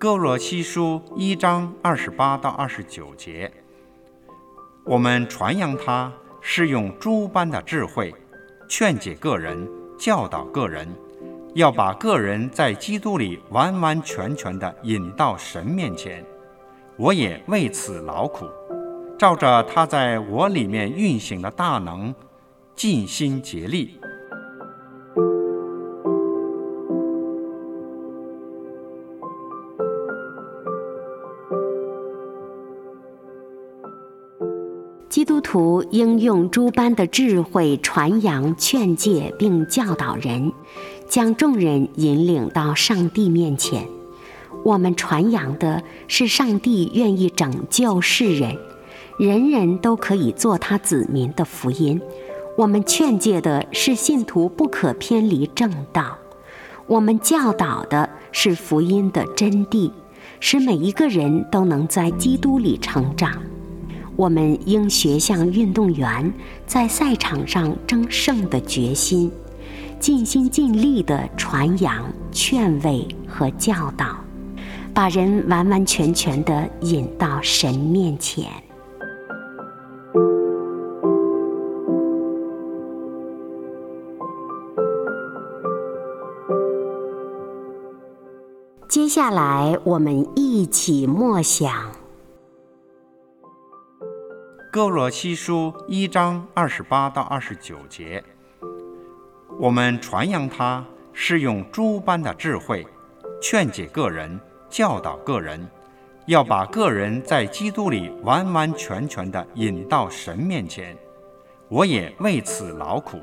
哥罗西书一章二十八到二十九节，我们传扬它是用诸般的智慧，劝解个人，教导个人，要把个人在基督里完完全全的引到神面前。我也为此劳苦，照着他在我里面运行的大能，尽心竭力。基督徒应用诸般的智慧传扬、劝诫并教导人，将众人引领到上帝面前。我们传扬的是上帝愿意拯救世人，人人都可以做他子民的福音。我们劝诫的是信徒不可偏离正道。我们教导的是福音的真谛，使每一个人都能在基督里成长。我们应学像运动员在赛场上争胜的决心，尽心尽力地传扬、劝慰和教导，把人完完全全地引到神面前。接下来，我们一起默想。哥罗西书一章二十八到二十九节，我们传扬它是用诸般的智慧，劝解个人，教导个人，要把个人在基督里完完全全的引到神面前。我也为此劳苦，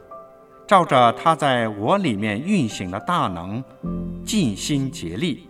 照着他在我里面运行的大能，尽心竭力。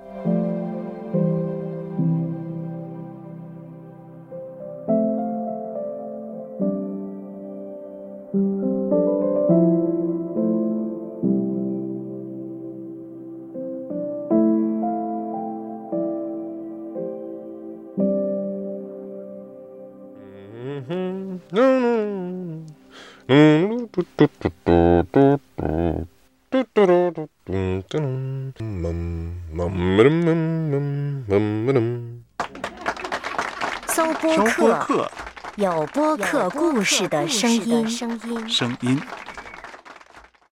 搜播客，有播客故事的声音。声音。